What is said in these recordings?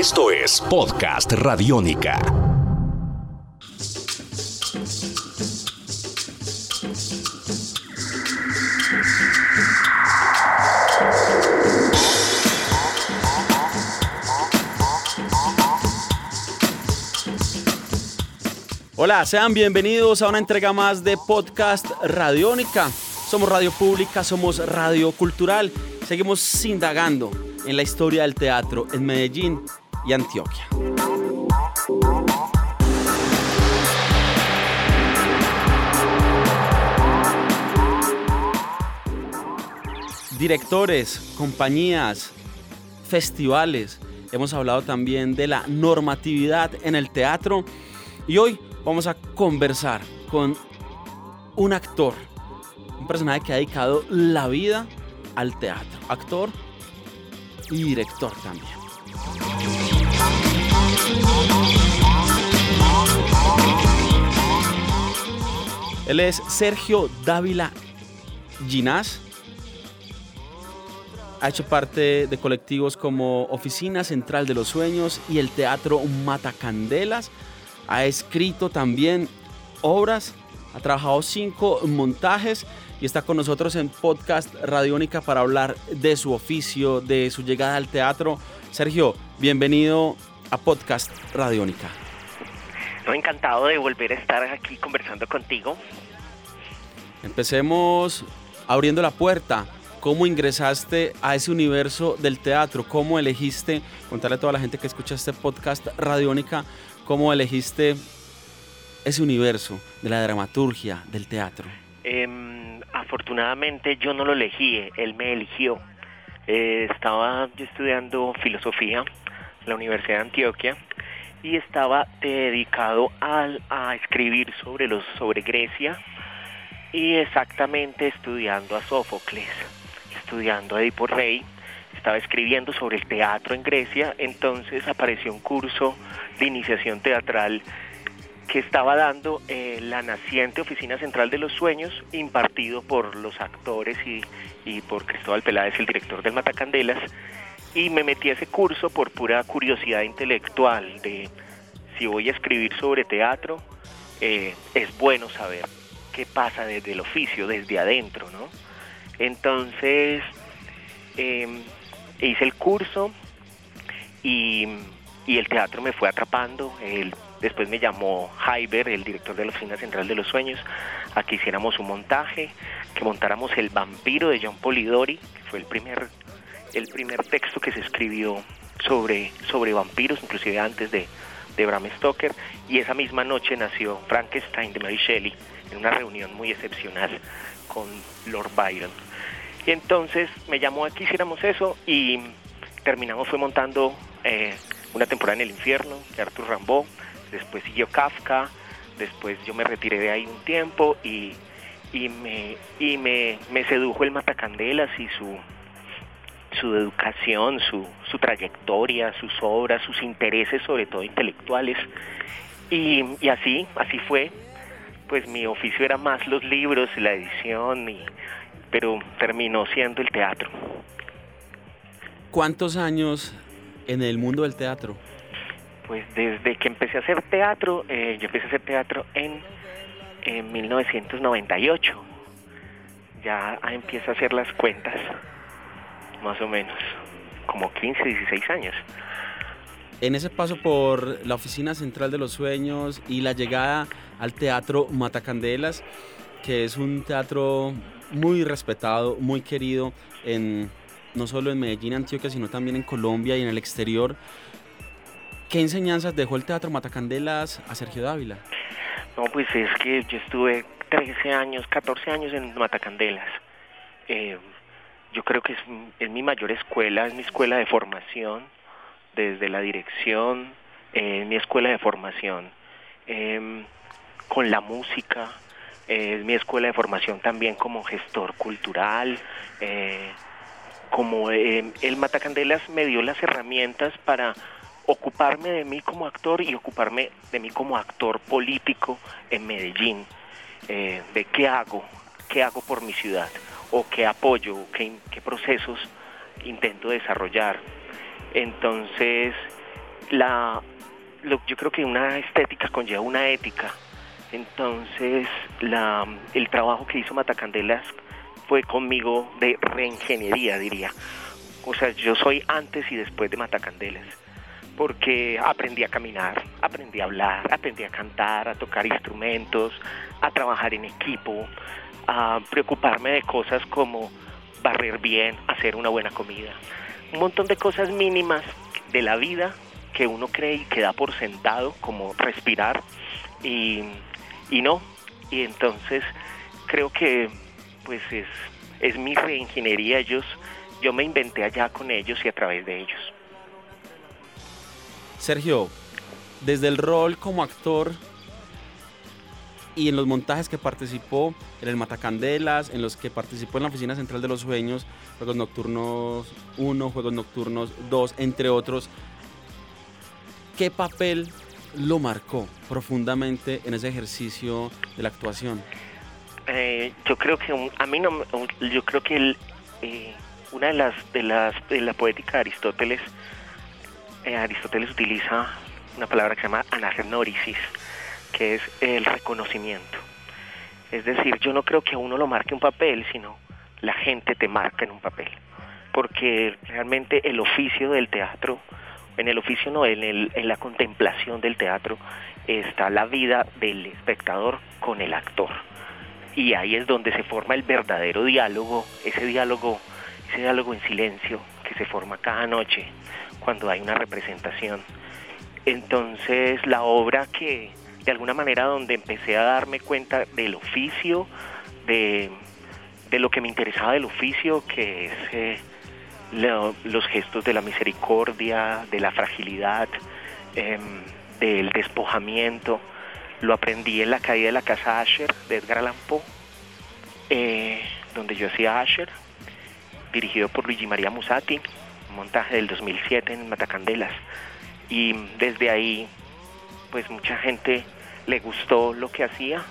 Esto es Podcast Radiónica. Hola, sean bienvenidos a una entrega más de Podcast Radiónica. Somos radio pública, somos radio cultural. Seguimos indagando en la historia del teatro en Medellín y Antioquia. Directores, compañías, festivales. Hemos hablado también de la normatividad en el teatro y hoy vamos a conversar con un actor, un personaje que ha dedicado la vida al teatro, actor y director también. Él es Sergio Dávila Ginás. Ha hecho parte de colectivos como Oficina Central de los Sueños y el Teatro Matacandelas. Ha escrito también obras, ha trabajado cinco montajes y está con nosotros en Podcast Radiónica para hablar de su oficio, de su llegada al teatro. Sergio, bienvenido a Podcast Radiónica. Estoy encantado de volver a estar aquí conversando contigo. Empecemos abriendo la puerta. ¿Cómo ingresaste a ese universo del teatro? ¿Cómo elegiste, contarle a toda la gente que escucha este podcast Radiónica, cómo elegiste ese universo de la dramaturgia, del teatro? Em, afortunadamente yo no lo elegí, él me eligió. Eh, estaba yo estudiando filosofía en la Universidad de Antioquia y estaba dedicado a escribir sobre, los, sobre Grecia y exactamente estudiando a Sófocles, estudiando a Edipo Rey, estaba escribiendo sobre el teatro en Grecia, entonces apareció un curso de iniciación teatral que estaba dando eh, la naciente Oficina Central de los Sueños, impartido por los actores y, y por Cristóbal Peláez, el director del Matacandelas, y me metí a ese curso por pura curiosidad intelectual de si voy a escribir sobre teatro, eh, es bueno saber qué pasa desde el oficio, desde adentro, ¿no? Entonces, em, hice el curso y, y, el teatro me fue atrapando. El, después me llamó Jaiber, el director de la Oficina Central de los Sueños, a que hiciéramos un montaje, que montáramos El vampiro de John Polidori, que fue el primer, el primer texto que se escribió sobre, sobre vampiros, inclusive antes de, de Bram Stoker, y esa misma noche nació Frankenstein de Mary Shelley, en una reunión muy excepcional con Lord Byron. Y entonces me llamó a que hiciéramos eso y terminamos fue montando eh, una temporada en el infierno de Arthur Rimbaud, después siguió Kafka, después yo me retiré de ahí un tiempo y, y, me, y me, me sedujo el Matacandelas y su, su educación, su, su trayectoria, sus obras, sus intereses, sobre todo intelectuales. Y, y así, así fue. Pues mi oficio era más los libros, la edición, y, pero terminó siendo el teatro. ¿Cuántos años en el mundo del teatro? Pues desde que empecé a hacer teatro, eh, yo empecé a hacer teatro en, en 1998. Ya empiezo a hacer las cuentas más o menos, como 15, 16 años. En ese paso por la Oficina Central de los Sueños y la llegada al Teatro Matacandelas, que es un teatro muy respetado, muy querido, en, no solo en Medellín, Antioquia, sino también en Colombia y en el exterior. ¿Qué enseñanzas dejó el Teatro Matacandelas a Sergio Dávila? No, pues es que yo estuve 13 años, 14 años en Matacandelas. Eh, yo creo que es, es, mi mayor escuela, es mi escuela de formación, desde la dirección, eh, mi escuela de formación, eh, con la música, eh, es mi escuela de formación también como gestor cultural, eh, como el Matacandelas me dio las herramientas para ocuparme de mí como actor y ocuparme de mí como actor político en Medellín, de qué hago, qué hago por mi ciudad o qué apoyo, qué, qué procesos intento desarrollar. Entonces, la, yo creo que una estética conlleva una ética. Entonces, la, el trabajo que hizo Matacandelas fue conmigo de reingeniería, diría. O sea, yo soy antes y después de Matacandelas, porque aprendí a caminar, aprendí a hablar, aprendí a cantar, a tocar instrumentos, a trabajar en equipo, a preocuparme de cosas como barrer bien, hacer una buena comida. Un montón de cosas mínimas de la vida que uno cree y que da por sentado, como respirar, y, y no. Y entonces creo que pues es, es mi reingeniería, ellos, yo me inventé allá con ellos y a través de ellos. Sergio, desde el rol como actor y en los montajes que participó en el Matacandelas, en los que participó en la Oficina Central de los Sueños, Juegos Nocturnos 1, Juegos Nocturnos 2, entre otros, ¿qué papel lo marcó profundamente en ese ejercicio de la actuación? Eh, yo creo que a mí no, yo creo que eh, una de las de las de la poética de Aristóteles, eh, Aristóteles utiliza una palabra que se llama anagnórisis, que es el reconocimiento. Es decir, yo no creo que a uno lo marque un papel, sino la gente te marca en un papel, porque realmente el oficio del teatro, en el oficio no, en, el, en la contemplación del teatro está la vida del espectador con el actor. Y ahí es donde se forma el verdadero diálogo, ese diálogo, ese diálogo en silencio que se forma cada noche cuando hay una representación. Entonces la obra que de alguna manera donde empecé a darme cuenta del oficio, de, lo que me interesaba del oficio, que es eh, los gestos de la misericordia, de la fragilidad, em, del despojamiento, lo aprendí en la caída de la casa Asher de Edgar Allan Poe, eh, donde yo hacía Asher, dirigido por Luigi María Musati, montaje del 2007 en Matacandelas. Y desde ahí, pues mucha gente le gustó lo que hacía,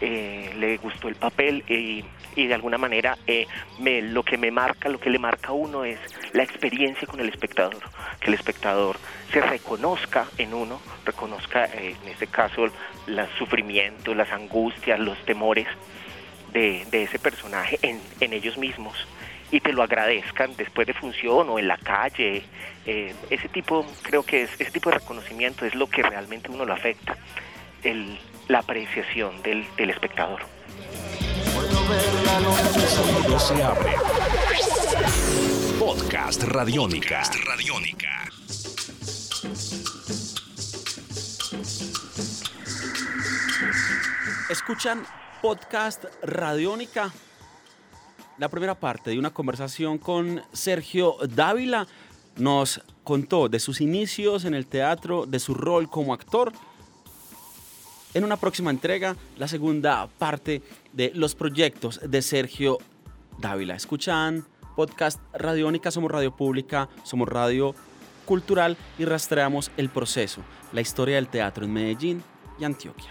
eh, le gustó el papel y, de alguna manera eh, me, lo que me marca, lo que le marca a uno es la experiencia con el espectador, que el espectador se reconozca en uno, reconozca eh, en este caso los sufrimientos, las angustias, los temores de, ese personaje en, ellos mismos y te lo agradezcan después de función o en la calle. ese tipo, creo que es, ese tipo de reconocimiento es lo que realmente uno lo afecta la apreciación del, espectador. Podcast Radiónica. Radiónica. Escuchan Podcast Radiónica. La primera parte de una conversación con Sergio Dávila nos contó de sus inicios en el teatro, de su rol como actor en una próxima entrega la segunda parte de los proyectos de Sergio Dávila. Escuchan podcast Radiónica, somos radio pública, somos radio cultural y rastreamos el proceso, la historia del teatro en Medellín y Antioquia.